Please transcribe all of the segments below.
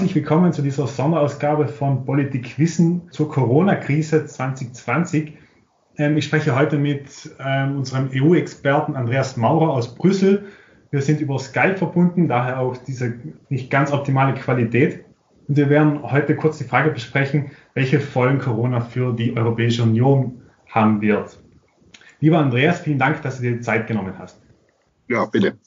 Herzlich willkommen zu dieser Sonderausgabe von Politik Wissen zur Corona-Krise 2020. Ähm, ich spreche heute mit ähm, unserem EU-Experten Andreas Maurer aus Brüssel. Wir sind über Skype verbunden, daher auch diese nicht ganz optimale Qualität. Und wir werden heute kurz die Frage besprechen, welche Folgen Corona für die Europäische Union haben wird. Lieber Andreas, vielen Dank, dass du dir die Zeit genommen hast. Ja, bitte.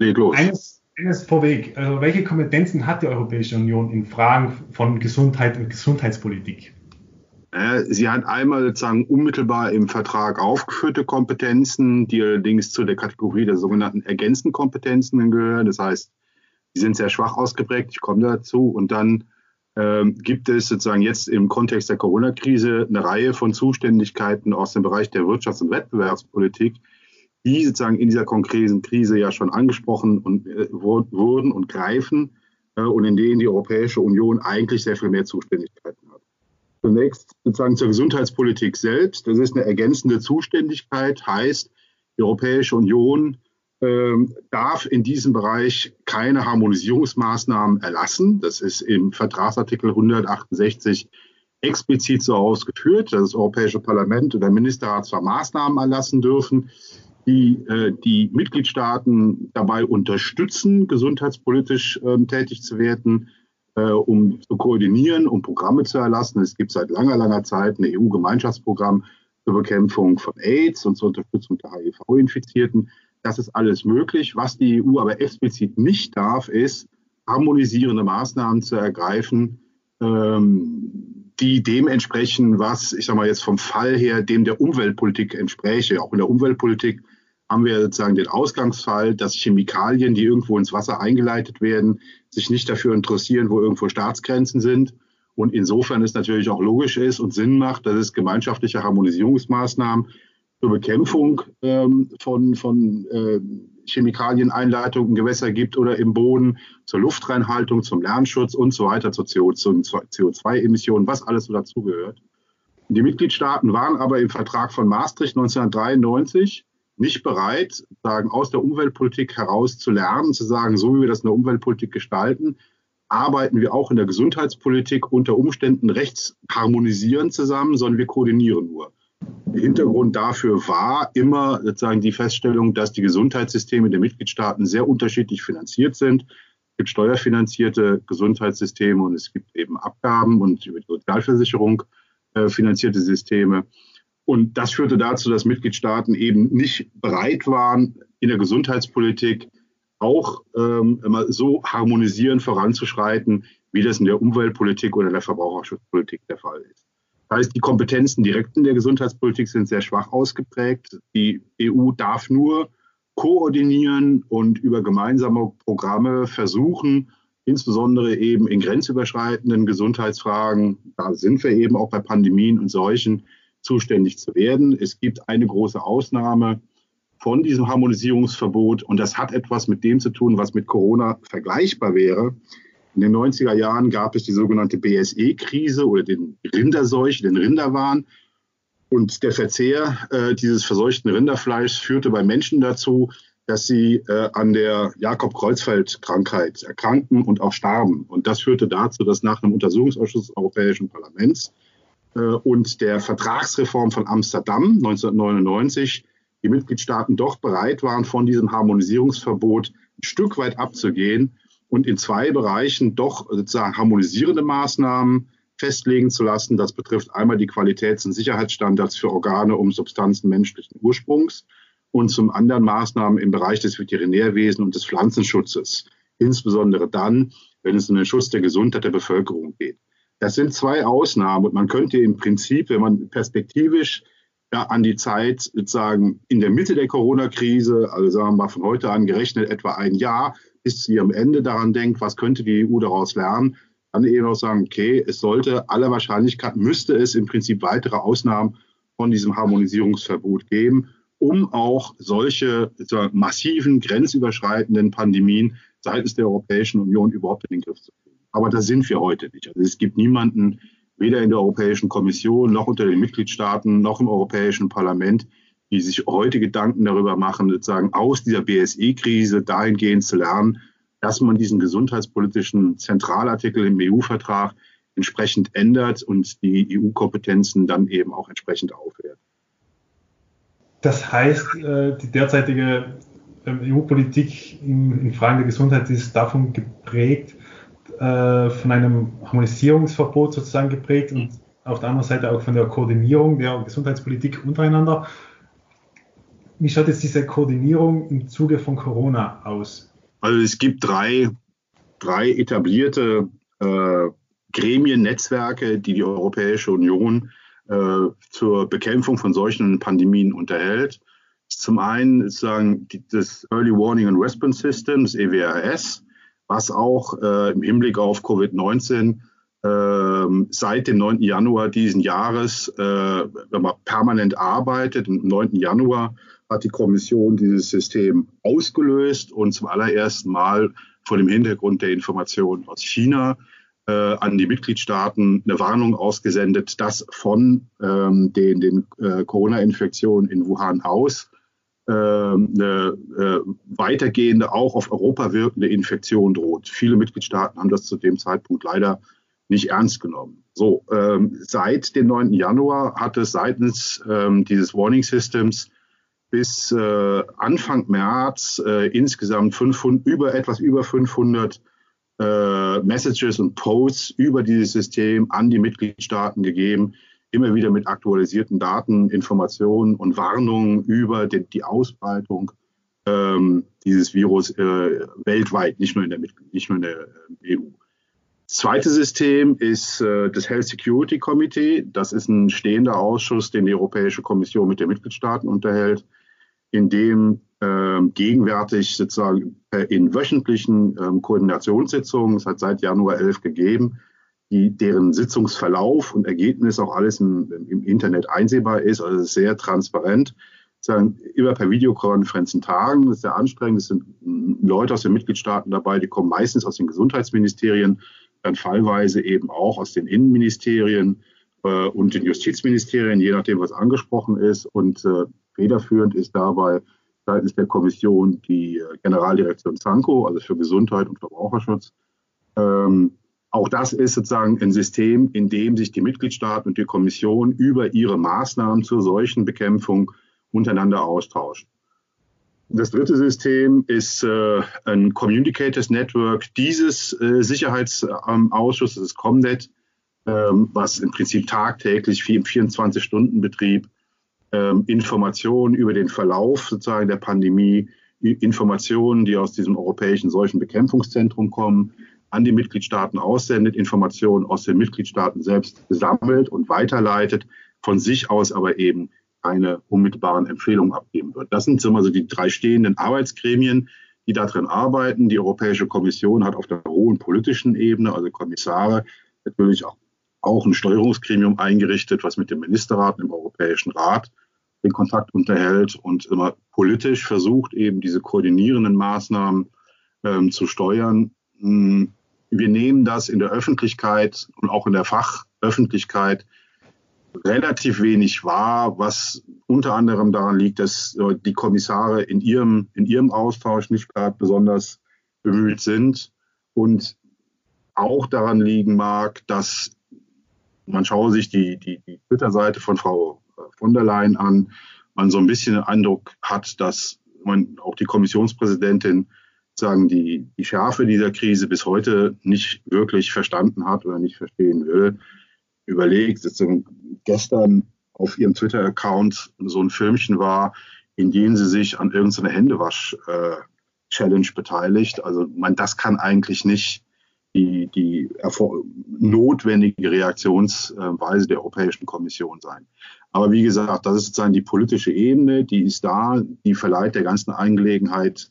Leg los. Eines eines vorweg. Also welche Kompetenzen hat die Europäische Union in Fragen von Gesundheit und Gesundheitspolitik? Sie hat einmal sozusagen unmittelbar im Vertrag aufgeführte Kompetenzen, die allerdings zu der Kategorie der sogenannten ergänzenden Kompetenzen gehören. Das heißt, die sind sehr schwach ausgeprägt. Ich komme dazu. Und dann ähm, gibt es sozusagen jetzt im Kontext der Corona-Krise eine Reihe von Zuständigkeiten aus dem Bereich der Wirtschafts- und Wettbewerbspolitik, die sozusagen in dieser konkreten Krise ja schon angesprochen und, äh, wurden und greifen äh, und in denen die Europäische Union eigentlich sehr viel mehr Zuständigkeiten hat. Zunächst sozusagen zur Gesundheitspolitik selbst. Das ist eine ergänzende Zuständigkeit, heißt, die Europäische Union äh, darf in diesem Bereich keine Harmonisierungsmaßnahmen erlassen. Das ist im Vertragsartikel 168 explizit so ausgeführt, dass das Europäische Parlament und der Ministerrat zwar Maßnahmen erlassen dürfen, die äh, die Mitgliedstaaten dabei unterstützen, gesundheitspolitisch ähm, tätig zu werden, äh, um zu koordinieren, um Programme zu erlassen. Es gibt seit langer, langer Zeit ein EU-Gemeinschaftsprogramm zur Bekämpfung von AIDS und zur Unterstützung der HIV-Infizierten. Das ist alles möglich. Was die EU aber explizit nicht darf, ist, harmonisierende Maßnahmen zu ergreifen, ähm, die dem entsprechen, was, ich sage mal jetzt vom Fall her, dem der Umweltpolitik entspräche. Auch in der Umweltpolitik haben wir sozusagen den Ausgangsfall, dass Chemikalien, die irgendwo ins Wasser eingeleitet werden, sich nicht dafür interessieren, wo irgendwo Staatsgrenzen sind. Und insofern es natürlich auch logisch ist und Sinn macht, dass es gemeinschaftliche Harmonisierungsmaßnahmen zur Bekämpfung ähm, von, von äh, Chemikalieneinleitungen in Gewässer gibt oder im Boden, zur Luftreinhaltung, zum Lärmschutz und so weiter, zur CO2-Emissionen, was alles so dazugehört. Die Mitgliedstaaten waren aber im Vertrag von Maastricht 1993 nicht bereit, sagen, aus der Umweltpolitik heraus zu lernen, zu sagen, so wie wir das in der Umweltpolitik gestalten, arbeiten wir auch in der Gesundheitspolitik unter Umständen rechtsharmonisierend zusammen, sondern wir koordinieren nur. Der Hintergrund dafür war immer sozusagen die Feststellung, dass die Gesundheitssysteme der Mitgliedstaaten sehr unterschiedlich finanziert sind. Es gibt steuerfinanzierte Gesundheitssysteme und es gibt eben Abgaben und über Sozialversicherung äh, finanzierte Systeme. Und das führte dazu, dass Mitgliedstaaten eben nicht bereit waren, in der Gesundheitspolitik auch ähm, immer so harmonisierend voranzuschreiten, wie das in der Umweltpolitik oder der Verbraucherschutzpolitik der Fall ist. Das heißt, die Kompetenzen direkt in der Gesundheitspolitik sind sehr schwach ausgeprägt. Die EU darf nur koordinieren und über gemeinsame Programme versuchen, insbesondere eben in grenzüberschreitenden Gesundheitsfragen, da sind wir eben auch bei Pandemien und Seuchen, zuständig zu werden. Es gibt eine große Ausnahme von diesem Harmonisierungsverbot und das hat etwas mit dem zu tun, was mit Corona vergleichbar wäre. In den 90er Jahren gab es die sogenannte BSE-Krise oder den Rinderseuche, den Rinderwahn. Und der Verzehr äh, dieses verseuchten Rinderfleischs führte bei Menschen dazu, dass sie äh, an der Jakob-Kreuzfeld-Krankheit erkrankten und auch starben. Und das führte dazu, dass nach einem Untersuchungsausschuss des Europäischen Parlaments und der Vertragsreform von Amsterdam 1999 die Mitgliedstaaten doch bereit waren, von diesem Harmonisierungsverbot ein Stück weit abzugehen und in zwei Bereichen doch sozusagen harmonisierende Maßnahmen festlegen zu lassen. Das betrifft einmal die Qualitäts- und Sicherheitsstandards für Organe um Substanzen menschlichen Ursprungs und zum anderen Maßnahmen im Bereich des Veterinärwesens und des Pflanzenschutzes, insbesondere dann, wenn es um den Schutz der Gesundheit der Bevölkerung geht. Das sind zwei Ausnahmen und man könnte im Prinzip, wenn man perspektivisch ja, an die Zeit sozusagen in der Mitte der Corona-Krise, also sagen wir mal von heute an gerechnet etwa ein Jahr, bis zu ihrem Ende daran denkt, was könnte die EU daraus lernen, dann eben auch sagen, okay, es sollte aller Wahrscheinlichkeit, müsste es im Prinzip weitere Ausnahmen von diesem Harmonisierungsverbot geben, um auch solche massiven, grenzüberschreitenden Pandemien seitens der Europäischen Union überhaupt in den Griff zu kriegen. Aber da sind wir heute nicht. Also es gibt niemanden, weder in der Europäischen Kommission noch unter den Mitgliedstaaten noch im Europäischen Parlament, die sich heute Gedanken darüber machen, sozusagen aus dieser BSE-Krise dahingehend zu lernen, dass man diesen gesundheitspolitischen Zentralartikel im EU-Vertrag entsprechend ändert und die EU-Kompetenzen dann eben auch entsprechend aufwertet. Das heißt, äh, die derzeitige ähm, EU-Politik in, Fragen der Gesundheit ist davon geprägt, äh, von einem Harmonisierungsverbot sozusagen geprägt und auf der anderen Seite auch von der Koordinierung der Gesundheitspolitik untereinander. Wie schaut jetzt diese Koordinierung im Zuge von Corona aus? Also es gibt drei, drei etablierte äh, Gremien, Netzwerke, die die Europäische Union äh, zur Bekämpfung von solchen Pandemien unterhält. Zum einen sozusagen das Early Warning and Response System, das EWRS, was auch äh, im Hinblick auf Covid-19 äh, seit dem 9. Januar diesen Jahres äh, permanent arbeitet. Am 9. Januar hat die Kommission dieses System ausgelöst und zum allerersten Mal vor dem Hintergrund der Informationen aus China äh, an die Mitgliedstaaten eine Warnung ausgesendet, dass von ähm, den, den äh, Corona-Infektionen in Wuhan aus eine äh, weitergehende, auch auf Europa wirkende Infektion droht. Viele Mitgliedstaaten haben das zu dem Zeitpunkt leider nicht ernst genommen. So, ähm, seit dem 9. Januar hat es seitens ähm, dieses Warning Systems bis äh, Anfang März äh, insgesamt 500, über etwas über 500 äh, Messages und Posts über dieses System an die Mitgliedstaaten gegeben, immer wieder mit aktualisierten Daten, Informationen und Warnungen über die, die Ausbreitung ähm, dieses Virus äh, weltweit, nicht nur in der, nicht nur in der äh, EU. Das zweite System ist äh, das Health Security Committee. Das ist ein stehender Ausschuss, den die Europäische Kommission mit den Mitgliedstaaten unterhält, in dem äh, gegenwärtig sozusagen in wöchentlichen ähm, Koordinationssitzungen, es hat seit Januar 11 gegeben, die, deren Sitzungsverlauf und Ergebnis auch alles im, im Internet einsehbar ist, also sehr transparent. Sagen, immer per Videokonferenzen tagen, das ist sehr anstrengend. Es sind Leute aus den Mitgliedstaaten dabei, die kommen meistens aus den Gesundheitsministerien, dann fallweise eben auch aus den Innenministerien äh, und den Justizministerien, je nachdem, was angesprochen ist. Und äh, federführend ist dabei seitens der Kommission die äh, Generaldirektion Sanko, also für Gesundheit und Verbraucherschutz. Ähm, auch das ist sozusagen ein System, in dem sich die Mitgliedstaaten und die Kommission über ihre Maßnahmen zur solchen Bekämpfung untereinander austauschen. Das dritte System ist äh, ein Communicators Network dieses äh, Sicherheitsausschusses, das Comnet, ähm, was im Prinzip tagtäglich im 24-Stunden-Betrieb ähm, Informationen über den Verlauf sozusagen der Pandemie, Informationen, die aus diesem europäischen Seuchenbekämpfungszentrum kommen, an die Mitgliedstaaten aussendet, Informationen aus den Mitgliedstaaten selbst sammelt und weiterleitet, von sich aus aber eben keine unmittelbaren Empfehlungen abgeben wird. Das sind also die drei stehenden Arbeitsgremien, die darin arbeiten. Die Europäische Kommission hat auf der hohen politischen Ebene, also Kommissare, natürlich auch, auch ein Steuerungsgremium eingerichtet, was mit dem Ministerrat im Europäischen Rat den Kontakt unterhält und immer politisch versucht, eben diese koordinierenden Maßnahmen ähm, zu steuern. Hm, wir nehmen das in der Öffentlichkeit und auch in der Fachöffentlichkeit relativ wenig wahr, was unter anderem daran liegt, dass äh, die Kommissare in ihrem, in ihrem Austausch nicht gerade besonders bemüht sind. Und auch daran liegen mag, dass man schaue sich die, die, die Twitter-Seite von Frau von der Leyen an, man so ein bisschen den Eindruck hat, dass man auch die Kommissionspräsidentin sagen, die, die Schärfe dieser Krise bis heute nicht wirklich verstanden hat oder nicht verstehen will, überlegt, dass gestern auf ihrem Twitter-Account so ein Filmchen war, in dem sie sich an irgendeiner Händewasch-Challenge beteiligt. Also man, das kann eigentlich nicht die, die notwendige Reaktionsweise der Europäischen Kommission sein. Aber wie gesagt, das ist sozusagen die politische Ebene, die ist da, die verleiht der ganzen Angelegenheit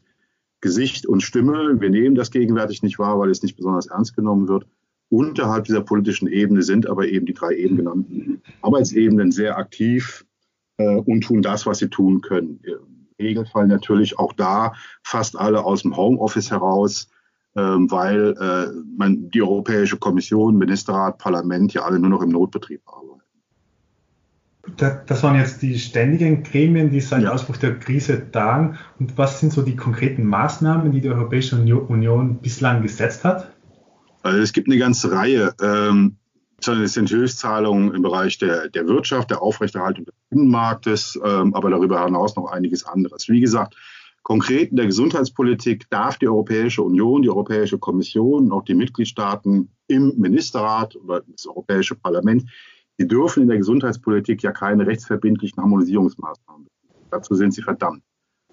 Gesicht und Stimme. Wir nehmen das gegenwärtig nicht wahr, weil es nicht besonders ernst genommen wird. Unterhalb dieser politischen Ebene sind aber eben die drei eben genannten Arbeitsebenen sehr aktiv äh, und tun das, was sie tun können. Im Regelfall natürlich auch da fast alle aus dem Homeoffice heraus, äh, weil äh, man, die Europäische Kommission, Ministerrat, Parlament ja alle nur noch im Notbetrieb arbeiten. Das waren jetzt die ständigen Gremien, die seit ja. Ausbruch der Krise tagen. Und was sind so die konkreten Maßnahmen, die die Europäische Union bislang gesetzt hat? Also es gibt eine ganze Reihe. Ähm, es sind Hilfszahlungen im Bereich der, der Wirtschaft, der Aufrechterhaltung des Binnenmarktes, ähm, aber darüber hinaus noch einiges anderes. Wie gesagt, konkret in der Gesundheitspolitik darf die Europäische Union, die Europäische Kommission und auch die Mitgliedstaaten im Ministerrat oder das Europäische Parlament Sie dürfen in der Gesundheitspolitik ja keine rechtsverbindlichen Harmonisierungsmaßnahmen. Dazu sind sie verdammt.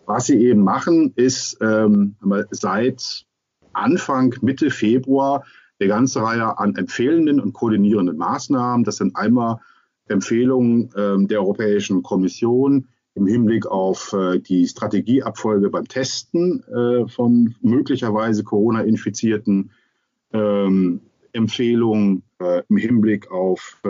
Was sie eben machen, ist ähm, seit Anfang, Mitte Februar eine ganze Reihe an empfehlenden und koordinierenden Maßnahmen. Das sind einmal Empfehlungen ähm, der Europäischen Kommission im Hinblick auf äh, die Strategieabfolge beim Testen äh, von möglicherweise Corona-Infizierten, ähm, Empfehlungen äh, im Hinblick auf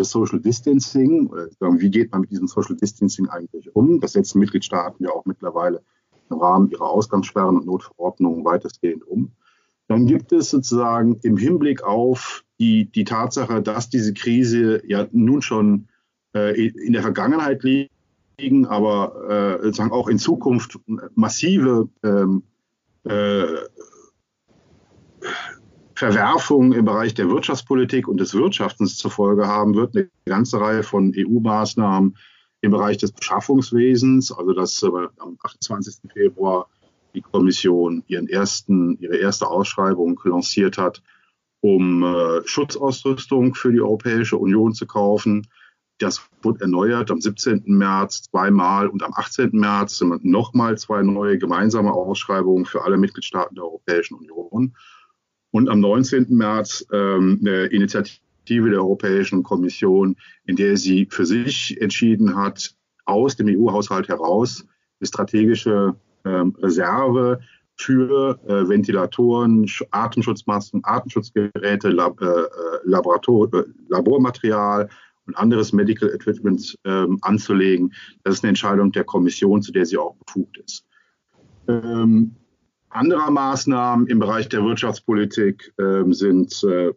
Social Distancing, wie geht man mit diesem Social Distancing eigentlich um? Das setzen Mitgliedstaaten ja auch mittlerweile im Rahmen ihrer Ausgangssperren und Notverordnungen weitestgehend um. Dann gibt es sozusagen im Hinblick auf die, die Tatsache, dass diese Krise ja nun schon äh, in der Vergangenheit liegen, aber äh, sozusagen auch in Zukunft massive ähm, äh, Verwerfungen im Bereich der Wirtschaftspolitik und des Wirtschaftens zur Folge haben wird. Eine ganze Reihe von EU-Maßnahmen im Bereich des Beschaffungswesens, also dass äh, am 28. Februar die Kommission ihren ersten, ihre erste Ausschreibung lanciert hat, um äh, Schutzausrüstung für die Europäische Union zu kaufen. Das wurde erneuert am 17. März zweimal und am 18. März nochmal zwei neue gemeinsame Ausschreibungen für alle Mitgliedstaaten der Europäischen Union und am 19. März ähm, eine Initiative der Europäischen Kommission, in der sie für sich entschieden hat, aus dem EU-Haushalt heraus eine strategische ähm, Reserve für äh, Ventilatoren, Atemschutzmasken, Atemschutzgeräte, äh, äh, Laborator, Labormaterial und anderes Medical Equipment ähm, anzulegen. Das ist eine Entscheidung der Kommission, zu der sie auch befugt ist. Ähm, anderer Maßnahmen im Bereich der Wirtschaftspolitik äh, sind äh,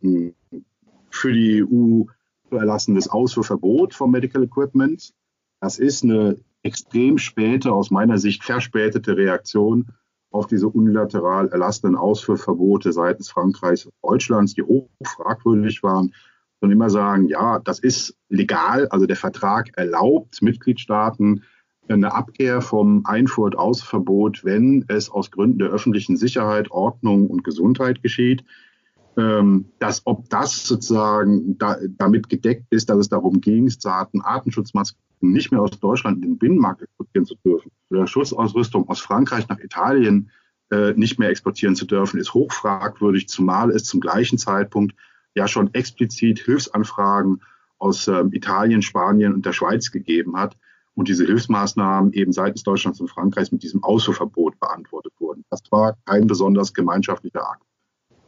für die EU zu erlassenes Ausfuhrverbot von Medical Equipment. Das ist eine extrem späte, aus meiner Sicht verspätete Reaktion auf diese unilateral erlassenen Ausfuhrverbote seitens Frankreichs und Deutschlands, die hoch fragwürdig waren. Und immer sagen, ja, das ist legal, also der Vertrag erlaubt Mitgliedstaaten, eine Abkehr vom Einfuhr- und Ausverbot, wenn es aus Gründen der öffentlichen Sicherheit, Ordnung und Gesundheit geschieht. Ähm, dass, ob das sozusagen da, damit gedeckt ist, dass es darum ging, Artenschutzmasken nicht mehr aus Deutschland in den Binnenmarkt exportieren zu dürfen oder Schutzausrüstung aus Frankreich nach Italien äh, nicht mehr exportieren zu dürfen, ist hochfragwürdig, zumal es zum gleichen Zeitpunkt ja schon explizit Hilfsanfragen aus äh, Italien, Spanien und der Schweiz gegeben hat und diese Hilfsmaßnahmen eben seitens Deutschlands und Frankreichs mit diesem Ausfuhrverbot beantwortet wurden. Das war kein besonders gemeinschaftlicher Akt.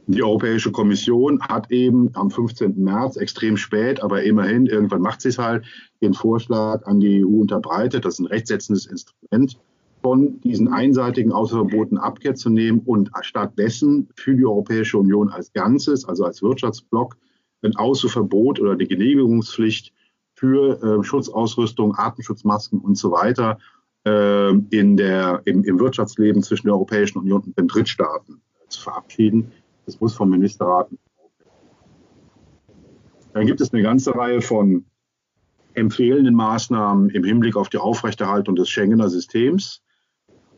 Die Europäische Kommission hat eben am 15. März, extrem spät, aber immerhin, irgendwann macht sie es halt, den Vorschlag an die EU unterbreitet. Das ist ein rechtsetzendes Instrument, von diesen einseitigen Ausfuhrverboten Abkehr zu nehmen und stattdessen für die Europäische Union als Ganzes, also als Wirtschaftsblock, ein Ausfuhrverbot oder eine Genehmigungspflicht für äh, Schutzausrüstung, Atemschutzmasken und so weiter äh, in der, im, im, Wirtschaftsleben zwischen der Europäischen Union und den Drittstaaten zu verabschieden. Das muss vom Ministerrat. Dann gibt es eine ganze Reihe von empfehlenden Maßnahmen im Hinblick auf die Aufrechterhaltung des Schengener Systems,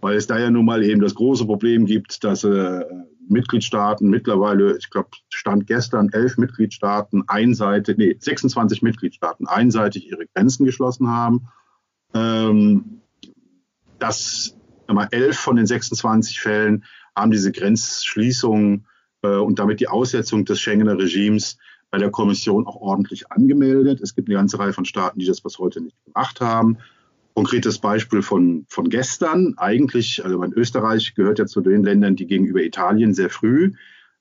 weil es da ja nun mal eben das große Problem gibt, dass äh, Mitgliedstaaten mittlerweile, ich glaube, stand gestern elf Mitgliedstaaten einseitig, nee, 26 Mitgliedstaaten einseitig ihre Grenzen geschlossen haben. Ähm, das, mal, elf von den 26 Fällen haben diese Grenzschließung äh, und damit die Aussetzung des Schengener Regimes bei der Kommission auch ordentlich angemeldet. Es gibt eine ganze Reihe von Staaten, die das bis heute nicht gemacht haben. Konkretes Beispiel von, von gestern. Eigentlich, also Österreich gehört ja zu den Ländern, die gegenüber Italien sehr früh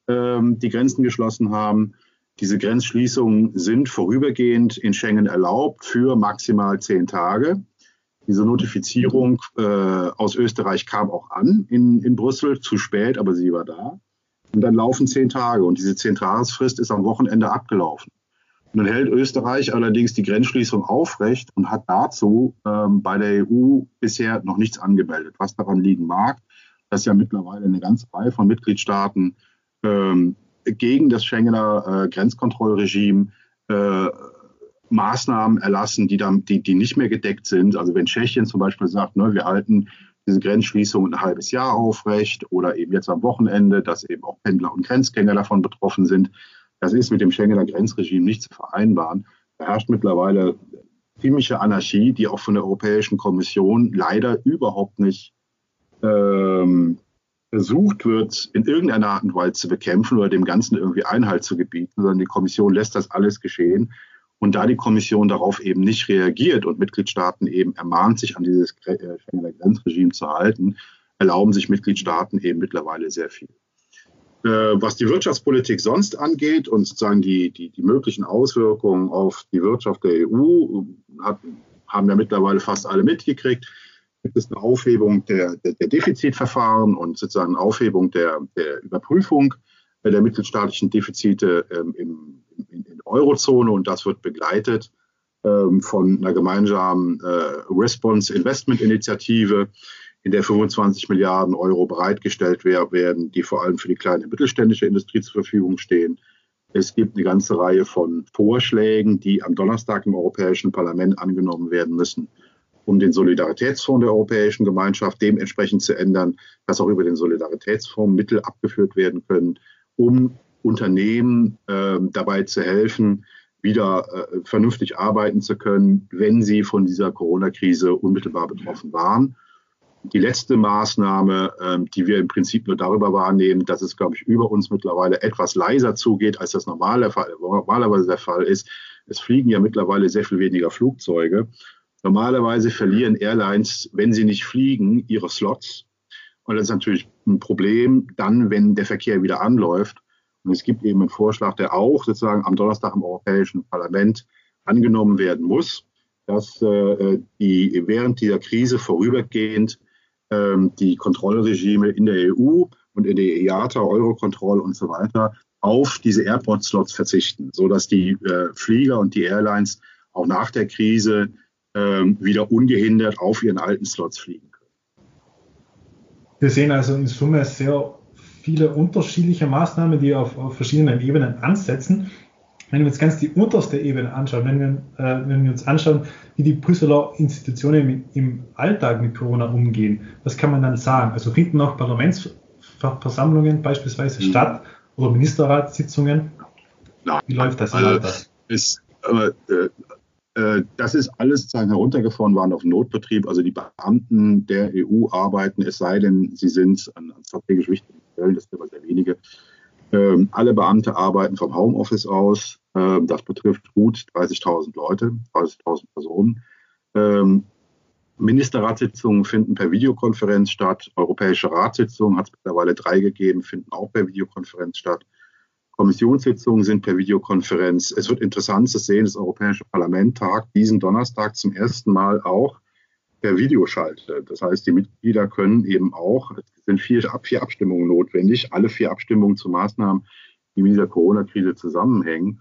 ähm, die Grenzen geschlossen haben. Diese Grenzschließungen sind vorübergehend in Schengen erlaubt für maximal zehn Tage. Diese Notifizierung äh, aus Österreich kam auch an in, in Brüssel, zu spät, aber sie war da. Und dann laufen zehn Tage und diese zehn Tagesfrist ist am Wochenende abgelaufen. Nun hält Österreich allerdings die Grenzschließung aufrecht und hat dazu ähm, bei der EU bisher noch nichts angemeldet, was daran liegen mag, dass ja mittlerweile eine ganze Reihe von Mitgliedstaaten ähm, gegen das Schengener äh, Grenzkontrollregime äh, Maßnahmen erlassen, die, dann, die, die nicht mehr gedeckt sind. Also wenn Tschechien zum Beispiel sagt, ne, wir halten diese Grenzschließung ein halbes Jahr aufrecht oder eben jetzt am Wochenende, dass eben auch Pendler und Grenzgänger davon betroffen sind, das ist mit dem Schengener Grenzregime nicht zu vereinbaren. Da herrscht mittlerweile ziemliche Anarchie, die auch von der Europäischen Kommission leider überhaupt nicht ähm, versucht wird, in irgendeiner Art und Weise zu bekämpfen oder dem Ganzen irgendwie Einhalt zu gebieten, sondern die Kommission lässt das alles geschehen. Und da die Kommission darauf eben nicht reagiert und Mitgliedstaaten eben ermahnt, sich an dieses äh, Schengener Grenzregime zu halten, erlauben sich Mitgliedstaaten eben mittlerweile sehr viel. Äh, was die Wirtschaftspolitik sonst angeht und sozusagen die, die, die möglichen Auswirkungen auf die Wirtschaft der EU, hat, haben ja mittlerweile fast alle mitgekriegt. Gibt es eine Aufhebung der, der, der Defizitverfahren und sozusagen eine Aufhebung der, der Überprüfung der mittelstaatlichen Defizite ähm, im, in, in Eurozone und das wird begleitet ähm, von einer gemeinsamen äh, Response Investment Initiative in der 25 Milliarden Euro bereitgestellt werden, die vor allem für die kleine und mittelständische Industrie zur Verfügung stehen. Es gibt eine ganze Reihe von Vorschlägen, die am Donnerstag im Europäischen Parlament angenommen werden müssen, um den Solidaritätsfonds der Europäischen Gemeinschaft dementsprechend zu ändern, dass auch über den Solidaritätsfonds Mittel abgeführt werden können, um Unternehmen äh, dabei zu helfen, wieder äh, vernünftig arbeiten zu können, wenn sie von dieser Corona-Krise unmittelbar betroffen waren die letzte Maßnahme, ähm, die wir im Prinzip nur darüber wahrnehmen, dass es, glaube ich, über uns mittlerweile etwas leiser zugeht, als das normalerweise der Fall ist. Es fliegen ja mittlerweile sehr viel weniger Flugzeuge. Normalerweise verlieren Airlines, wenn sie nicht fliegen, ihre Slots. Und das ist natürlich ein Problem dann, wenn der Verkehr wieder anläuft. Und es gibt eben einen Vorschlag, der auch sozusagen am Donnerstag im Europäischen Parlament angenommen werden muss, dass äh, die während dieser Krise vorübergehend die Kontrollregime in der EU und in der IATA, Eurocontrol und so weiter auf diese Airport-Slots verzichten, sodass die äh, Flieger und die Airlines auch nach der Krise ähm, wieder ungehindert auf ihren alten Slots fliegen können. Wir sehen also in Summe sehr viele unterschiedliche Maßnahmen, die auf, auf verschiedenen Ebenen ansetzen wenn wir uns ganz die unterste Ebene anschauen, wenn wir, äh, wenn wir uns anschauen, wie die Brüsseler Institutionen im, Alltag mit Corona umgehen, was kann man dann sagen? Also finden auch Parlamentsversammlungen beispielsweise mhm. statt oder Ministerratssitzungen? Nein, wie läuft das? Also, das? Ist, äh, äh, das ist alles sozusagen heruntergefahren worden auf Notbetrieb. Also die Beamten der EU arbeiten, es sei denn, sie sind an strategisch wichtigen Stellen, das sind aber sehr wenige, ähm, alle Beamte arbeiten vom Homeoffice aus. Ähm, das betrifft gut 30.000 Leute, 30.000 Personen. Ähm, Ministerratssitzungen finden per Videokonferenz statt. Europäische Ratssitzungen hat es mittlerweile drei gegeben, finden auch per Videokonferenz statt. Kommissionssitzungen sind per Videokonferenz. Es wird interessant zu sehen, das Europäische Parlament tagt diesen Donnerstag zum ersten Mal auch per Videoschalte. Das heißt, die Mitglieder können eben auch, es sind vier, vier Abstimmungen notwendig, alle vier Abstimmungen zu Maßnahmen, die mit dieser Corona-Krise zusammenhängen.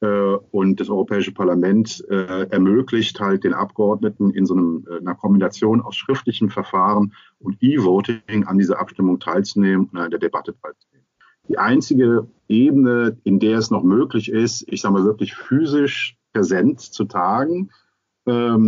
Äh, und das Europäische Parlament äh, ermöglicht halt den Abgeordneten in so einem, äh, einer Kombination aus schriftlichem Verfahren und E-Voting an dieser Abstimmung teilzunehmen und an der Debatte teilzunehmen. Die einzige Ebene, in der es noch möglich ist, ich sage mal wirklich physisch präsent zu tagen,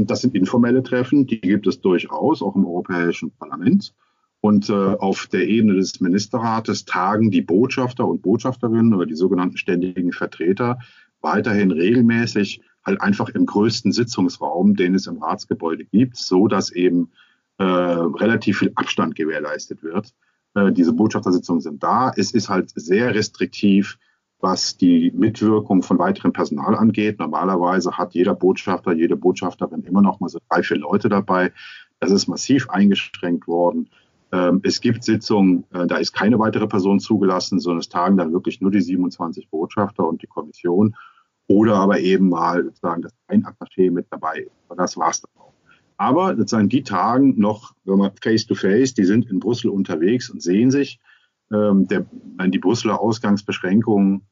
das sind informelle Treffen, die gibt es durchaus, auch im Europäischen Parlament. Und äh, auf der Ebene des Ministerrates tagen die Botschafter und Botschafterinnen oder die sogenannten ständigen Vertreter weiterhin regelmäßig halt einfach im größten Sitzungsraum, den es im Ratsgebäude gibt, so dass eben äh, relativ viel Abstand gewährleistet wird. Äh, diese Botschaftersitzungen sind da. Es ist halt sehr restriktiv was die Mitwirkung von weiterem Personal angeht. Normalerweise hat jeder Botschafter, jede Botschafterin immer noch mal so drei, vier Leute dabei. Das ist massiv eingeschränkt worden. Ähm, es gibt Sitzungen, äh, da ist keine weitere Person zugelassen, sondern es tagen dann wirklich nur die 27 Botschafter und die Kommission oder aber eben mal sozusagen das ein Attaché mit dabei ist. Das war's dann auch. Aber sozusagen die tagen noch, wenn man face to face, die sind in Brüssel unterwegs und sehen sich. Ähm, der, die Brüsseler Ausgangsbeschränkungen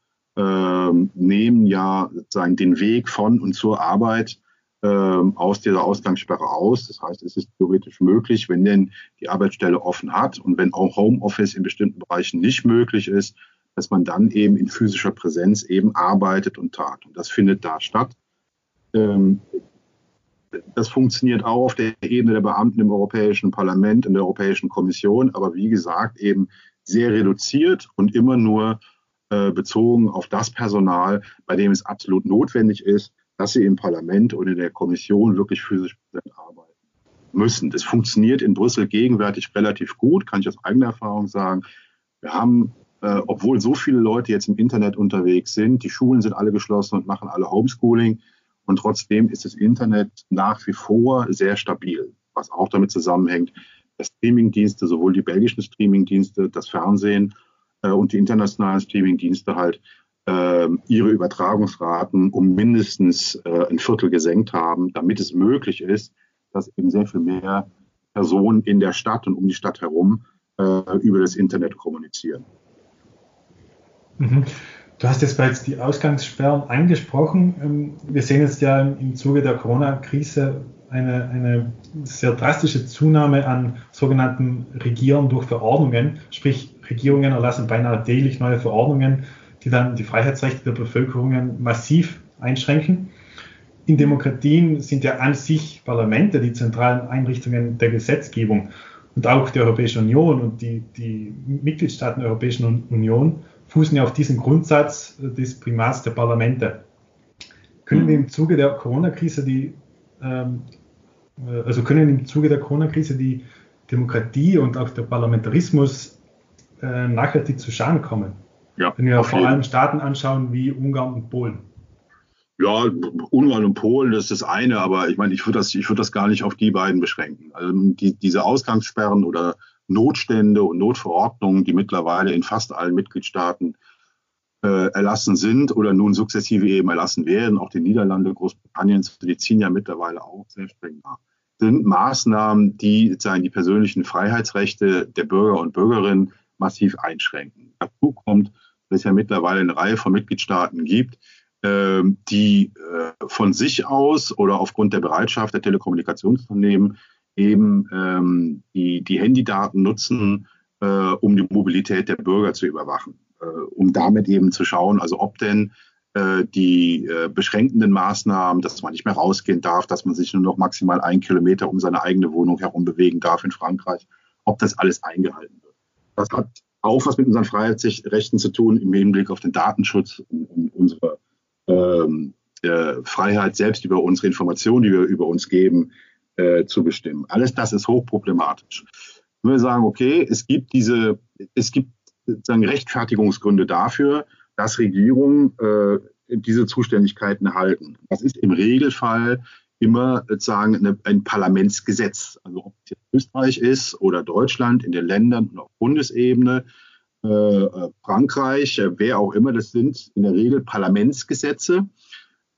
nehmen ja sozusagen den Weg von und zur Arbeit äh, aus dieser Ausgangssperre aus. Das heißt, es ist theoretisch möglich, wenn denn die Arbeitsstelle offen hat und wenn auch Homeoffice in bestimmten Bereichen nicht möglich ist, dass man dann eben in physischer Präsenz eben arbeitet und tat. Und das findet da statt. Ähm, das funktioniert auch auf der Ebene der Beamten im Europäischen Parlament, in der Europäischen Kommission, aber wie gesagt eben sehr reduziert und immer nur äh, bezogen auf das Personal, bei dem es absolut notwendig ist, dass sie im Parlament und in der Kommission wirklich physisch präsent arbeiten müssen. Das funktioniert in Brüssel gegenwärtig relativ gut, kann ich aus eigener Erfahrung sagen. Wir haben, äh, obwohl so viele Leute jetzt im Internet unterwegs sind, die Schulen sind alle geschlossen und machen alle Homeschooling, und trotzdem ist das Internet nach wie vor sehr stabil, was auch damit zusammenhängt, dass Streamingdienste, sowohl die belgischen Streamingdienste, das Fernsehen äh, und die internationalen Streamingdienste halt äh, ihre Übertragungsraten um mindestens äh, ein Viertel gesenkt haben, damit es möglich ist, dass eben sehr viel mehr Personen in der Stadt und um die Stadt herum äh, über das Internet kommunizieren. Mhm. Du hast jetzt bereits die Ausgangssperren angesprochen. Ähm, wir sehen jetzt ja im Zuge der Corona-Krise eine, eine sehr drastische Zunahme an sogenannten Regieren durch Verordnungen. Sprich, Regierungen erlassen beinahe täglich neue Verordnungen, die dann die Freiheitsrechte der Bevölkerung massiv einschränken. In Demokratien sind ja an sich Parlamente die zentralen Einrichtungen der Gesetzgebung und auch die Europäische Union und die, die Mitgliedstaaten der Europäischen Union fußen ja auf diesen Grundsatz des Primats der Parlamente. Können wir im Zuge der Corona-Krise die, ähm, äh, also können im Zuge der Corona-Krise die Demokratie und auch der Parlamentarismus äh, nachhaltig zu Schaden kommen? Ja, Wenn wir vor allem Staaten anschauen wie Ungarn und Polen. Ja, Ungarn und Polen, das ist das eine, aber ich meine, ich würde das, ich würde das gar nicht auf die beiden beschränken. Also die, diese Ausgangssperren oder Notstände und Notverordnungen, die mittlerweile in fast allen Mitgliedstaaten äh, erlassen sind oder nun sukzessive eben erlassen werden, auch die Niederlande, Großbritannien, die ziehen ja mittlerweile auch sehr streng nach, sind Maßnahmen, die sozusagen die persönlichen Freiheitsrechte der Bürger und Bürgerinnen massiv einschränken. Dazu kommt, dass es ja mittlerweile eine Reihe von Mitgliedstaaten gibt, äh, die äh, von sich aus oder aufgrund der Bereitschaft der Telekommunikationsunternehmen eben ähm, die, die Handydaten nutzen, äh, um die Mobilität der Bürger zu überwachen, äh, um damit eben zu schauen, also ob denn die beschränkenden Maßnahmen, dass man nicht mehr rausgehen darf, dass man sich nur noch maximal ein Kilometer um seine eigene Wohnung herum bewegen darf in Frankreich, ob das alles eingehalten wird. Das hat auch was mit unseren Freiheitsrechten zu tun im Hinblick auf den Datenschutz und, unsere ähm, äh, Freiheit, selbst über unsere Informationen, die wir über uns geben, äh, zu bestimmen. Alles das ist hochproblematisch. Wenn wir sagen, okay, es gibt diese, es gibt sozusagen Rechtfertigungsgründe dafür, dass Regierungen äh, diese Zuständigkeiten erhalten. Das ist im Regelfall immer sozusagen eine, ein Parlamentsgesetz. Also ob es Österreich ist oder Deutschland in den Ländern und auf Bundesebene, äh, äh Frankreich, äh, wer auch immer das sind, in der Regel Parlamentsgesetze.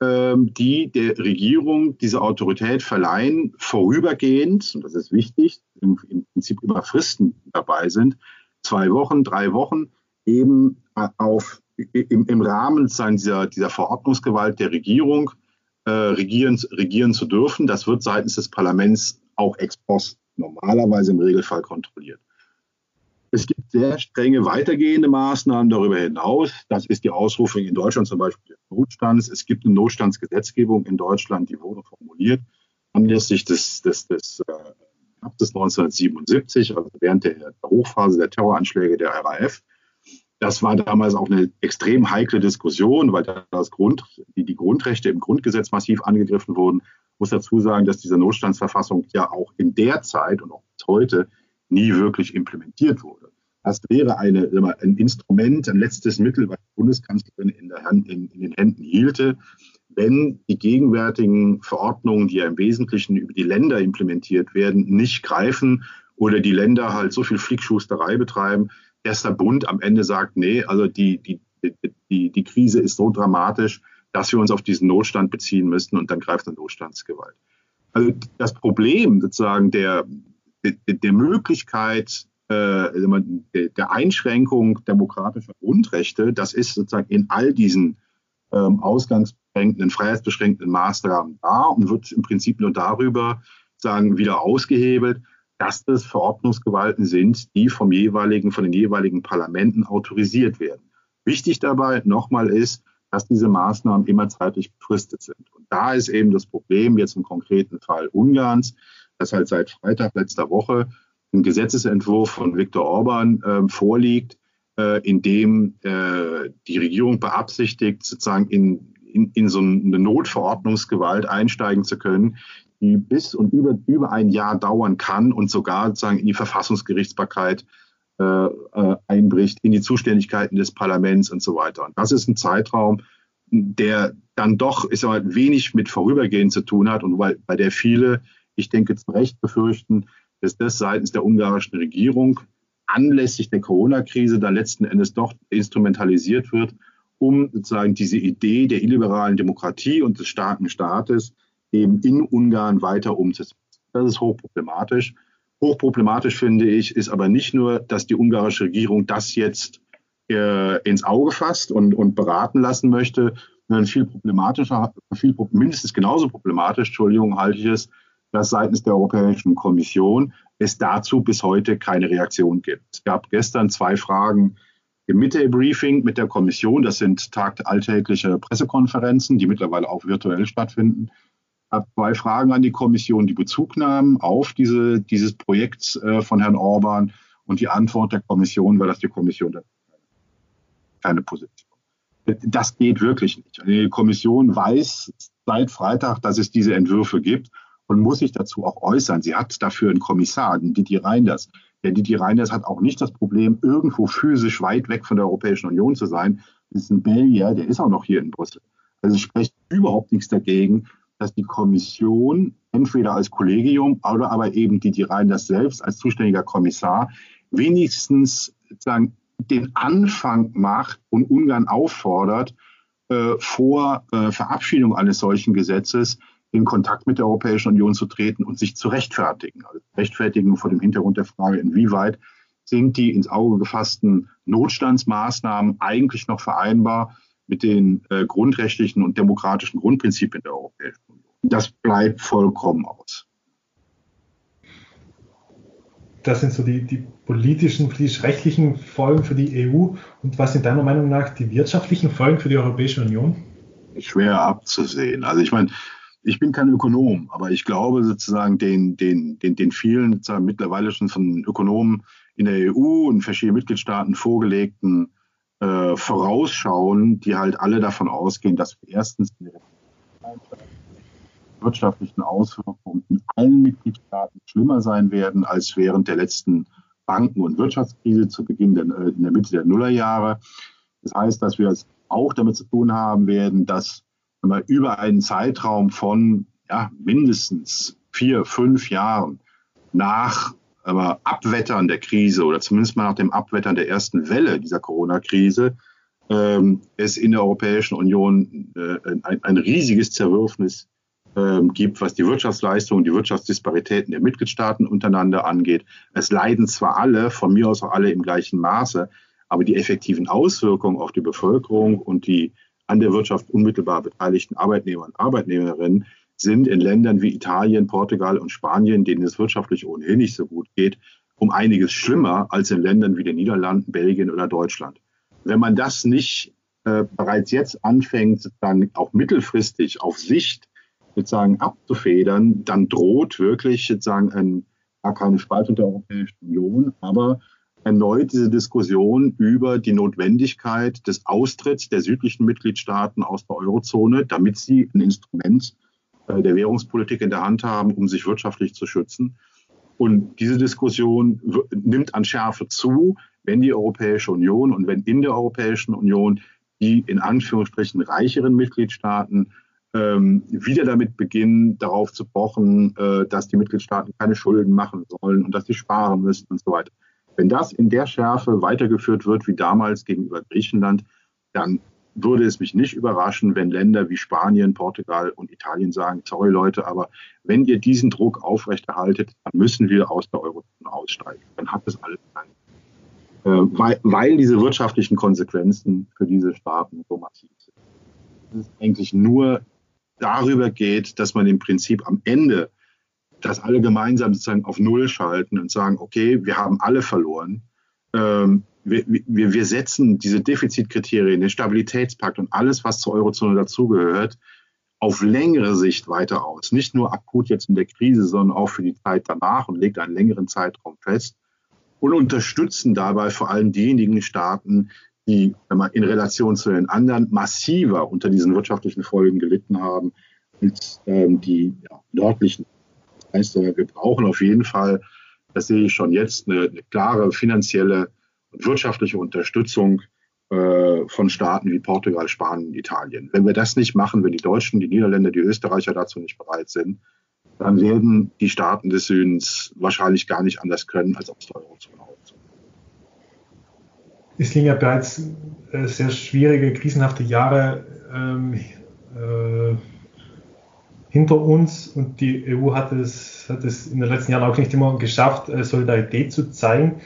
Ähm, die der Regierung diese Autorität verleihen, vorübergehend, und das ist wichtig, im, im Prinzip immer Fristen dabei sind, zwei Wochen, drei Wochen, eben äh, auf, im, im Rahmen dieser, dieser Verordnungsgewalt der Regierung äh, regieren, regieren zu dürfen. Das wird seitens des Parlaments auch ex post normalerweise im Regelfall kontrolliert. Es gibt sehr strenge weitergehende Maßnahmen darüber hinaus. Das ist die Ausrufung in Deutschland zum Beispiel des Notstands. Es gibt eine Notstandsgesetzgebung in Deutschland, die wurde formuliert anlässlich des, des, des äh, Herbstes 1977, also während der, Hochphase der Terroranschläge der RAF. Das war damals auch eine extrem heikle Diskussion, weil das Grund, die, die Grundrechte im Grundgesetz massiv angegriffen wurden. Ich muss dazu sagen, dass diese Notstandsverfassung ja auch in der Zeit und auch bis heute nie wirklich implementiert wurde. Das wäre eine, ein Instrument, ein letztes Mittel, was die Bundeskanzlerin in, der Hand, in, in den Händen hielte, wenn die gegenwärtigen Verordnungen, die ja im Wesentlichen über die Länder implementiert werden, nicht greifen oder die Länder halt so viel Flickschusterei betreiben, der Bund am Ende sagt, nee, also die, die, die, die Krise ist so dramatisch, dass wir uns auf diesen Notstand beziehen müssen und dann greift dann Notstandsgewalt. Also das Problem sozusagen der, der, der Möglichkeit, äh, der Einschränkung demokratischer Grundrechte, das ist sozusagen in all diesen ähm, ausgangsbeschränkenden, freiheitsbeschränkenden Maßnahmen da und wird im Prinzip nur darüber sagen, wieder ausgehebelt, dass das Verordnungsgewalten sind, die vom jeweiligen, von den jeweiligen Parlamenten autorisiert werden. Wichtig dabei nochmal ist, dass diese Maßnahmen immer zeitlich befristet sind. Und da ist eben das Problem jetzt im konkreten Fall Ungarns, dass halt seit Freitag letzter Woche ein Gesetzesentwurf von Viktor Orban äh, vorliegt, äh, in dem äh, die Regierung beabsichtigt, sozusagen in, in, in so eine Notverordnungsgewalt einsteigen zu können, die bis und über, über ein Jahr dauern kann und sogar sozusagen in die Verfassungsgerichtsbarkeit äh, äh, einbricht, in die Zuständigkeiten des Parlaments und so weiter. Und das ist ein Zeitraum, der dann doch ist aber wenig mit Vorübergehen zu tun hat und weil, bei der viele, ich denke, zu Recht befürchten, dass das seitens der ungarischen Regierung anlässlich der Corona-Krise dann letzten Endes doch instrumentalisiert wird, um sozusagen diese Idee der illiberalen Demokratie und des starken Staates eben in Ungarn weiter umzusetzen. Das ist hochproblematisch. Hochproblematisch finde ich, ist aber nicht nur, dass die ungarische Regierung das jetzt äh, ins Auge fasst und, und beraten lassen möchte, sondern viel problematischer, viel, mindestens genauso problematisch, Entschuldigung, halte ich es, dass seitens der Europäischen Kommission es dazu bis heute keine Reaktion gibt. Es gab gestern zwei Fragen im Midday-Briefing mit der Kommission. Das sind tagtägliche Pressekonferenzen, die mittlerweile auch virtuell stattfinden. Habe zwei Fragen an die Kommission, die Bezug nahmen auf diese, dieses Projekt äh, von Herrn Orban. Und die Antwort der Kommission war, dass die Kommission keine Position. Das geht wirklich nicht. Die Kommission weiß seit Freitag, dass es diese Entwürfe gibt und muss sich dazu auch äußern. Sie hat dafür einen Kommissar, den Didi Reinders. Der Didi Reinders hat auch nicht das Problem, irgendwo physisch weit weg von der Europäischen Union zu sein. Das ist ein Belgier, der ist auch noch hier in Brüssel. Also spricht überhaupt nichts dagegen, dass die Kommission entweder als Kollegium oder aber eben Didi Reinders selbst als zuständiger Kommissar wenigstens sozusagen den Anfang macht und Ungarn auffordert, äh, vor äh, Verabschiedung eines solchen Gesetzes in Kontakt mit der Europäischen Union zu treten und sich zu rechtfertigen. Also rechtfertigen vor dem Hintergrund der Frage, inwieweit sind die ins Auge gefassten Notstandsmaßnahmen eigentlich noch vereinbar mit den äh, grundrechtlichen und demokratischen Grundprinzipien der Europäischen Union. Das bleibt vollkommen aus. Das sind so die, die politischen, politisch-rechtlichen Folgen für die EU. Und was sind deiner Meinung nach die wirtschaftlichen Folgen für die Europäische Union? Schwer abzusehen. Also ich meine, ich bin kein Ökonom, aber ich glaube sozusagen den, den, den, den vielen mittlerweile schon von Ökonomen in der EU und verschiedenen Mitgliedstaaten vorgelegten äh, Vorausschauen, die halt alle davon ausgehen, dass wir erstens die wirtschaftlichen Auswirkungen in allen Mitgliedstaaten schlimmer sein werden als während der letzten Banken- und Wirtschaftskrise zu Beginn der, äh, in der Mitte der Nullerjahre. Das heißt, dass wir es auch damit zu tun haben werden, dass wir über einen Zeitraum von ja, mindestens vier, fünf Jahren nach aber Abwettern der Krise oder zumindest mal nach dem Abwettern der ersten Welle dieser Corona-Krise ähm, es in der Europäischen Union äh, ein, ein, riesiges Zerwürfnis ähm, gibt, was die Wirtschaftsleistung, die Wirtschaftsdisparitäten der Mitgliedstaaten untereinander angeht. Es leiden zwar alle, von mir aus auch alle im gleichen Maße, aber die effektiven Auswirkungen auf die Bevölkerung und die an der Wirtschaft unmittelbar beteiligten Arbeitnehmer und Arbeitnehmerinnen sind in Ländern wie Italien, Portugal und Spanien, denen es wirtschaftlich ohnehin nicht so gut geht, um einiges schlimmer als in Ländern wie den Niederlanden, Belgien oder Deutschland. Wenn man das nicht äh, bereits jetzt anfängt, sozusagen auch mittelfristig auf Sicht sozusagen abzufedern, dann droht wirklich sozusagen ein, gar keine Spaltung der Europäischen Union, aber erneut diese Diskussion über die Notwendigkeit des Austritts der südlichen Mitgliedstaaten aus der Eurozone, damit sie ein Instrument der Währungspolitik in der Hand haben, um sich wirtschaftlich zu schützen. Und diese Diskussion nimmt an Schärfe zu, wenn die Europäische Union und wenn in der Europäischen Union die in Anführungsstrichen reicheren Mitgliedstaaten ähm, wieder damit beginnen, darauf zu pochen, äh, dass die Mitgliedstaaten keine Schulden machen sollen und dass sie sparen müssen und so weiter. Wenn das in der Schärfe weitergeführt wird wie damals gegenüber Griechenland, dann würde es mich nicht überraschen, wenn Länder wie Spanien, Portugal und Italien sagen, sorry Leute, aber wenn ihr diesen Druck aufrechterhaltet, dann müssen wir aus der Eurozone aussteigen. Dann hat es alles keinen. Äh, weil, weil diese wirtschaftlichen Konsequenzen für diese Staaten so massiv sind. Es eigentlich nur darüber geht, dass man im Prinzip am Ende dass alle gemeinsam sozusagen auf Null schalten und sagen, okay, wir haben alle verloren. Ähm, wir, wir, wir setzen diese Defizitkriterien, den Stabilitätspakt und alles, was zur Eurozone dazugehört, auf längere Sicht weiter aus. Nicht nur akut jetzt in der Krise, sondern auch für die Zeit danach und legt einen längeren Zeitraum fest und unterstützen dabei vor allem diejenigen Staaten, die in Relation zu den anderen massiver unter diesen wirtschaftlichen Folgen gelitten haben, als ähm, die ja, nördlichen. Das heißt, wir brauchen auf jeden Fall, das sehe ich schon jetzt, eine, eine klare finanzielle wirtschaftliche Unterstützung äh, von Staaten wie Portugal, Spanien, Italien. Wenn wir das nicht machen, wenn die Deutschen, die Niederländer, die Österreicher dazu nicht bereit sind, dann werden die Staaten des Südens wahrscheinlich gar nicht anders können, als der Eurozone auszukommen. Es liegen ja bereits äh, sehr schwierige, krisenhafte Jahre ähm, äh, hinter uns und die EU hat es, hat es in den letzten Jahren auch nicht immer geschafft, äh, Solidarität zu zeigen.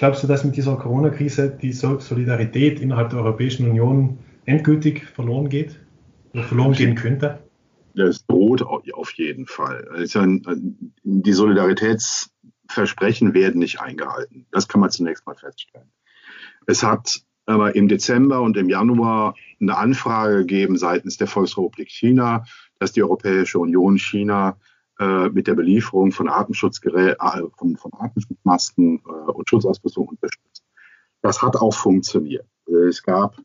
Glaubst du, dass mit dieser Corona-Krise die Solidarität innerhalb der Europäischen Union endgültig verloren geht oder verloren gehen könnte? Das droht auf jeden Fall. Also die Solidaritätsversprechen werden nicht eingehalten. Das kann man zunächst mal feststellen. Es hat aber im Dezember und im Januar eine Anfrage gegeben seitens der Volksrepublik China, dass die Europäische Union China äh, mit der Belieferung von, Atemschutzgerät, äh, von, von Atemschutzmasken äh, und Schutzausrüstung unterstützt. Das hat auch funktioniert. Es gab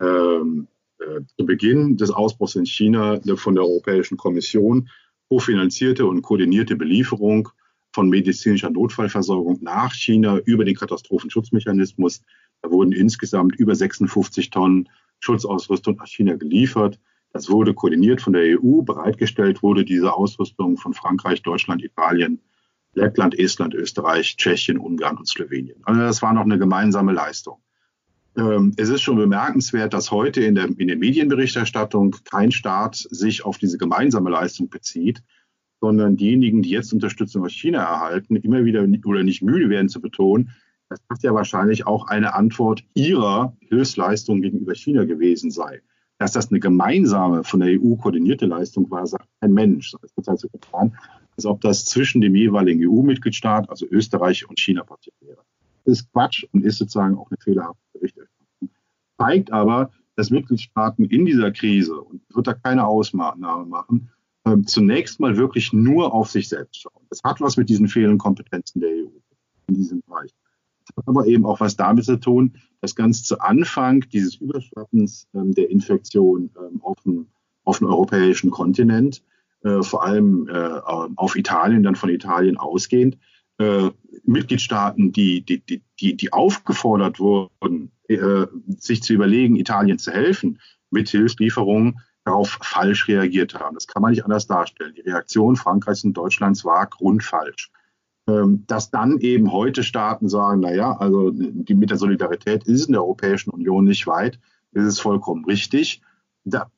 ähm, äh, zu Beginn des Ausbruchs in China eine von der Europäischen Kommission kofinanzierte und koordinierte Belieferung von medizinischer Notfallversorgung nach China über den Katastrophenschutzmechanismus. Da wurden insgesamt über 56 Tonnen Schutzausrüstung nach China geliefert. Das wurde koordiniert von der EU. Bereitgestellt wurde diese Ausrüstung von Frankreich, Deutschland, Italien, Lettland, Estland, Österreich, Tschechien, Ungarn und Slowenien. Also das war noch eine gemeinsame Leistung. Ähm, es ist schon bemerkenswert, dass heute in der, in der Medienberichterstattung kein Staat sich auf diese gemeinsame Leistung bezieht, sondern diejenigen, die jetzt Unterstützung aus China erhalten, immer wieder oder nicht müde werden zu betonen, dass das ja wahrscheinlich auch eine Antwort ihrer Hilfsleistung gegenüber China gewesen sei. Dass das eine gemeinsame, von der EU koordinierte Leistung war, sagt kein Mensch. Es wird halt so getan, als ob das zwischen dem jeweiligen EU-Mitgliedstaat, also Österreich und China passiert wäre. Das ist Quatsch und ist sozusagen auch eine fehlerhafte Berichterstattung. Zeigt aber, dass Mitgliedstaaten in dieser Krise, und wird da keine Ausnahme machen, äh, zunächst mal wirklich nur auf sich selbst schauen. Das hat was mit diesen fehlenden Kompetenzen der EU in diesem Bereich aber eben auch was damit zu tun, dass ganz zu Anfang dieses Überschwappens ähm, der Infektion ähm, auf, dem, auf dem europäischen Kontinent, äh, vor allem äh, auf Italien, dann von Italien ausgehend, äh, Mitgliedstaaten, die, die, die, die, aufgefordert wurden, äh, sich zu überlegen, Italien zu helfen, mit Hilfslieferungen darauf falsch reagiert haben. Das kann man nicht anders darstellen. Die Reaktion Frankreichs und Deutschlands war grundfalsch. Ähm, dass dann eben heute Staaten sagen, naja, also die, mit der Solidarität ist in der Europäischen Union nicht weit, ist vollkommen richtig. Da,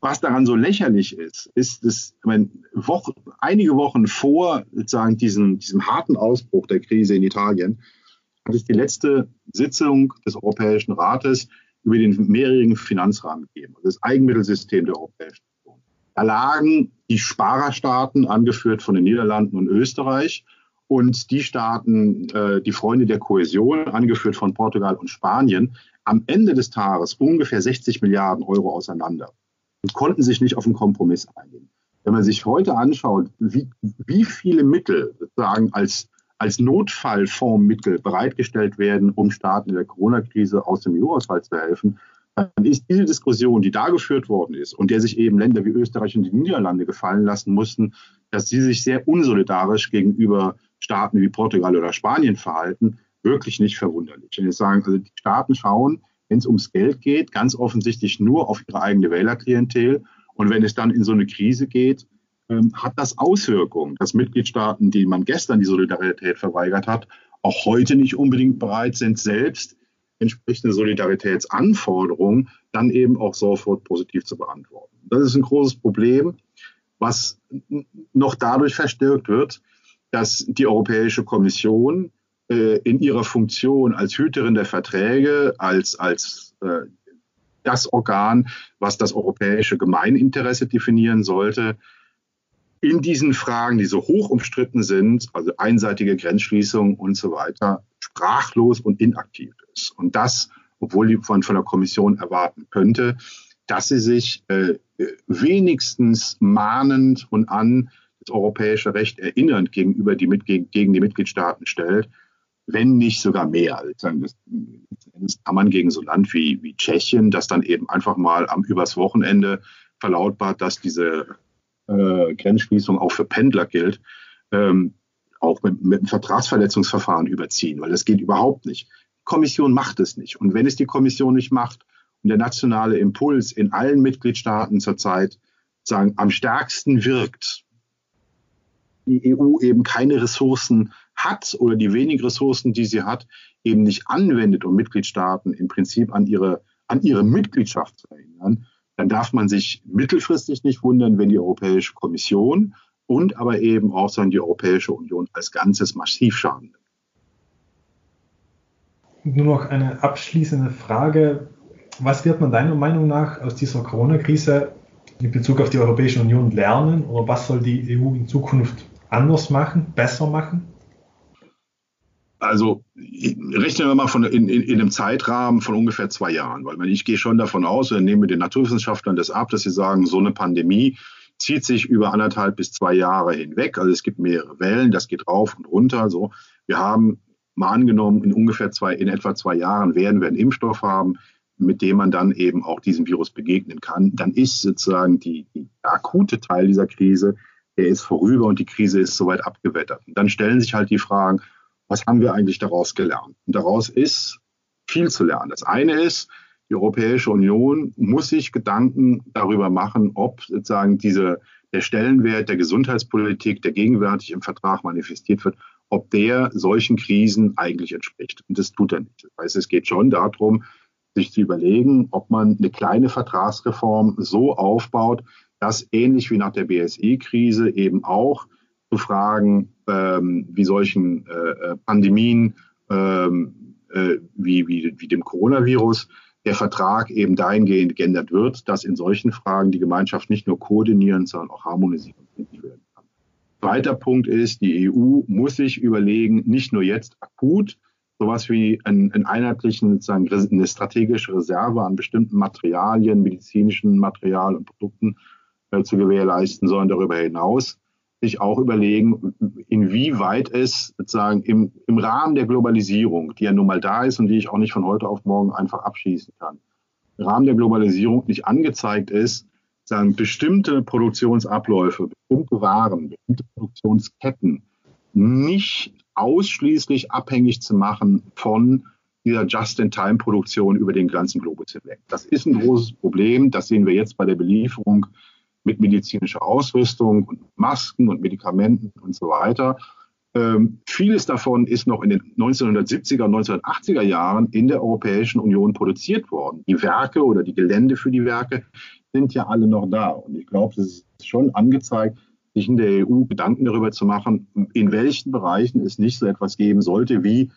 was daran so lächerlich ist, ist, dass meine, Woche, einige Wochen vor sozusagen diesem, diesem harten Ausbruch der Krise in Italien hat es die letzte Sitzung des Europäischen Rates über den mehrjährigen Finanzrahmen gegeben, also das Eigenmittelsystem der Europäischen Union. Da lagen die Sparerstaaten, angeführt von den Niederlanden und Österreich, und die Staaten, äh, die Freunde der Kohäsion, angeführt von Portugal und Spanien, am Ende des Tages ungefähr 60 Milliarden Euro auseinander und konnten sich nicht auf einen Kompromiss einigen. Wenn man sich heute anschaut, wie, wie viele Mittel sozusagen als, als Notfallfondsmittel bereitgestellt werden, um Staaten in der Corona-Krise aus dem EU-Haushalt zu helfen, dann ist diese Diskussion, die da geführt worden ist und der sich eben Länder wie Österreich und die Niederlande gefallen lassen mussten, dass sie sich sehr unsolidarisch gegenüber Staaten wie Portugal oder Spanien verhalten, wirklich nicht verwunderlich. Wenn wir sagen, also die Staaten schauen, wenn es ums Geld geht, ganz offensichtlich nur auf ihre eigene Wählerklientel. Und wenn es dann in so eine Krise geht, ähm, hat das Auswirkungen, dass Mitgliedstaaten, die man gestern die Solidarität verweigert hat, auch heute nicht unbedingt bereit sind, selbst entsprechende Solidaritätsanforderungen dann eben auch sofort positiv zu beantworten. Das ist ein großes Problem, was noch dadurch verstärkt wird, dass die Europäische Kommission äh, in ihrer Funktion als Hüterin der Verträge, als, als äh, das Organ, was das europäische Gemeininteresse definieren sollte, in diesen Fragen, die so hoch umstritten sind, also einseitige Grenzschließung und so weiter, sprachlos und inaktiv ist. Und das, obwohl die von, der Kommission erwarten könnte, dass sie sich äh, wenigstens mahnend und an europäische Recht erinnernd gegenüber die, gegen, die Mitgliedstaaten stellt, wenn nicht sogar mehr. Das, das kann man gegen so ein Land wie, wie Tschechien, das dann eben einfach mal am übers Wochenende verlautbart, dass diese äh, Grenzschließung auch für Pendler gilt, ähm, auch mit, mit einem Vertragsverletzungsverfahren überziehen, weil das geht überhaupt nicht. Die Kommission macht es nicht. Und wenn es die Kommission nicht macht und der nationale Impuls in allen Mitgliedstaaten zurzeit sagen, am stärksten wirkt, die EU eben keine Ressourcen hat oder die wenigen Ressourcen, die sie hat, eben nicht anwendet, um Mitgliedstaaten im Prinzip an ihre, an ihre Mitgliedschaft zu erinnern, dann darf man sich mittelfristig nicht wundern, wenn die Europäische Kommission und aber eben auch sagen, die Europäische Union als Ganzes massiv schaden. Nur noch eine abschließende Frage. Was wird man deiner Meinung nach aus dieser Corona-Krise in Bezug auf die Europäische Union lernen oder was soll die EU in Zukunft anders machen, besser machen? Also rechnen wir mal von, in, in, in, einem Zeitrahmen von ungefähr zwei Jahren, weil ich gehe schon davon aus, wir nehmen den Naturwissenschaftlern das ab, dass sie sagen, so eine Pandemie zieht sich über anderthalb bis zwei Jahre hinweg. Also es gibt mehrere Wellen, das geht rauf und runter. So, wir haben mal angenommen, in ungefähr zwei, in etwa zwei Jahren werden wir einen Impfstoff haben, mit dem man dann eben auch diesem Virus begegnen kann. Dann ist sozusagen die, die akute Teil dieser Krise, der ist vorüber und die Krise ist soweit abgewettert. Und dann stellen sich halt die Fragen, was haben wir eigentlich daraus gelernt? Und daraus ist viel zu lernen. Das eine ist, die Europäische Union muss sich Gedanken darüber machen, ob sozusagen diese, der Stellenwert der Gesundheitspolitik, der gegenwärtig im Vertrag manifestiert wird, ob der solchen Krisen eigentlich entspricht. Und das tut er nicht. Das heißt, es geht schon darum, sich zu überlegen, ob man eine kleine Vertragsreform so aufbaut, dass ähnlich wie nach der BSE-Krise eben auch zu Fragen ähm, wie solchen äh, äh, Pandemien ähm, äh, wie, wie, wie dem Coronavirus der Vertrag eben dahingehend geändert wird, dass in solchen Fragen die Gemeinschaft nicht nur koordinieren, sondern auch harmonisieren werden kann. Zweiter Punkt ist, die EU muss sich überlegen, nicht nur jetzt akut, sowas wie einen, einen einheitlichen, sozusagen eine strategische Reserve an bestimmten Materialien, medizinischen Material und Produkten zu gewährleisten, sondern darüber hinaus sich auch überlegen, inwieweit es sozusagen im, im Rahmen der Globalisierung, die ja nun mal da ist und die ich auch nicht von heute auf morgen einfach abschließen kann, im Rahmen der Globalisierung nicht angezeigt ist, sagen bestimmte Produktionsabläufe, bestimmte Waren, bestimmte Produktionsketten nicht ausschließlich abhängig zu machen von dieser Just-in-Time-Produktion über den ganzen Globus hinweg. Das ist ein großes Problem. Das sehen wir jetzt bei der Belieferung mit medizinischer Ausrüstung und Masken und Medikamenten und so weiter. Ähm, vieles davon ist noch in den 1970er, 1980er Jahren in der Europäischen Union produziert worden. Die Werke oder die Gelände für die Werke sind ja alle noch da. Und ich glaube, es ist schon angezeigt, sich in der EU Gedanken darüber zu machen, in welchen Bereichen es nicht so etwas geben sollte wie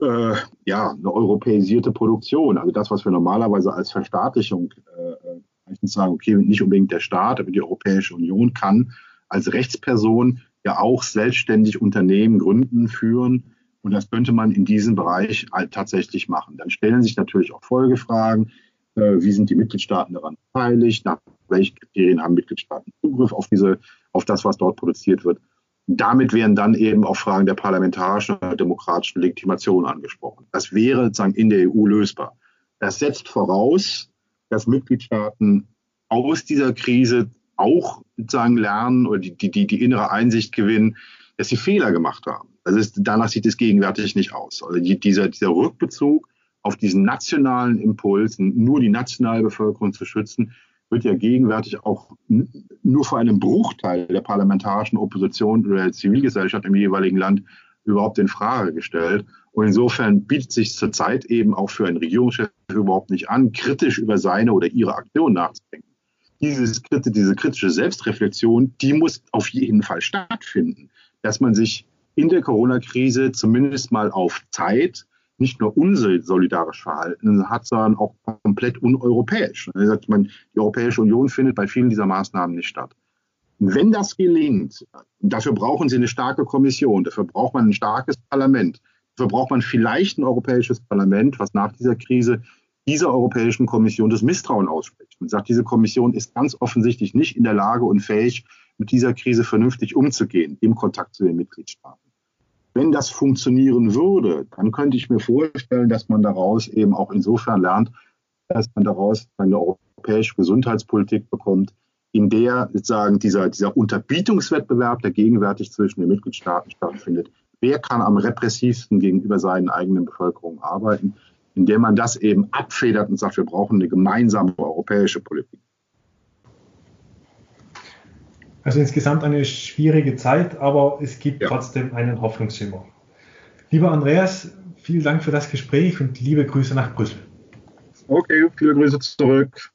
äh, ja, eine europäisierte Produktion. Also das, was wir normalerweise als Verstaatlichung äh, meistens sagen, okay, nicht unbedingt der Staat, aber die Europäische Union kann als Rechtsperson ja auch selbstständig Unternehmen gründen, führen. Und das könnte man in diesem Bereich halt tatsächlich machen. Dann stellen sich natürlich auch Folgefragen. Äh, wie sind die Mitgliedstaaten daran beteiligt? Nach welchen Kriterien haben Mitgliedstaaten Zugriff auf diese, auf das, was dort produziert wird? Damit wären dann eben auch Fragen der parlamentarischen und demokratischen Legitimation angesprochen. Das wäre sozusagen in der EU lösbar. Das setzt voraus, dass Mitgliedstaaten aus dieser Krise auch sozusagen lernen oder die, die, die innere Einsicht gewinnen, dass sie Fehler gemacht haben. Das ist, danach sieht es gegenwärtig nicht aus. Also dieser, dieser Rückbezug auf diesen nationalen Impuls, nur die nationale Bevölkerung zu schützen, wird ja gegenwärtig auch nur für einen Bruchteil der parlamentarischen Opposition oder der Zivilgesellschaft im jeweiligen Land überhaupt in Frage gestellt. Und insofern bietet sich zurzeit eben auch für einen Regierungschef überhaupt nicht an, kritisch über seine oder ihre Aktion nachzudenken. Dieses, diese kritische Selbstreflexion, die muss auf jeden Fall stattfinden, dass man sich in der Corona-Krise zumindest mal auf Zeit nicht nur unsolidarisch verhalten hat, sondern auch komplett uneuropäisch. die Europäische Union findet bei vielen dieser Maßnahmen nicht statt. Wenn das gelingt, dafür brauchen Sie eine starke Kommission, dafür braucht man ein starkes Parlament, dafür braucht man vielleicht ein europäisches Parlament, was nach dieser Krise dieser Europäischen Kommission das Misstrauen ausspricht und sagt, diese Kommission ist ganz offensichtlich nicht in der Lage und fähig, mit dieser Krise vernünftig umzugehen im Kontakt zu den Mitgliedstaaten. Wenn das funktionieren würde, dann könnte ich mir vorstellen, dass man daraus eben auch insofern lernt, dass man daraus eine europäische Gesundheitspolitik bekommt, in der sozusagen dieser, dieser Unterbietungswettbewerb, der gegenwärtig zwischen den Mitgliedstaaten stattfindet, wer kann am repressivsten gegenüber seinen eigenen Bevölkerungen arbeiten, indem man das eben abfedert und sagt, wir brauchen eine gemeinsame europäische Politik. Also insgesamt eine schwierige Zeit, aber es gibt ja. trotzdem einen Hoffnungsschimmer. Lieber Andreas, vielen Dank für das Gespräch und liebe Grüße nach Brüssel. Okay, viele Grüße zurück.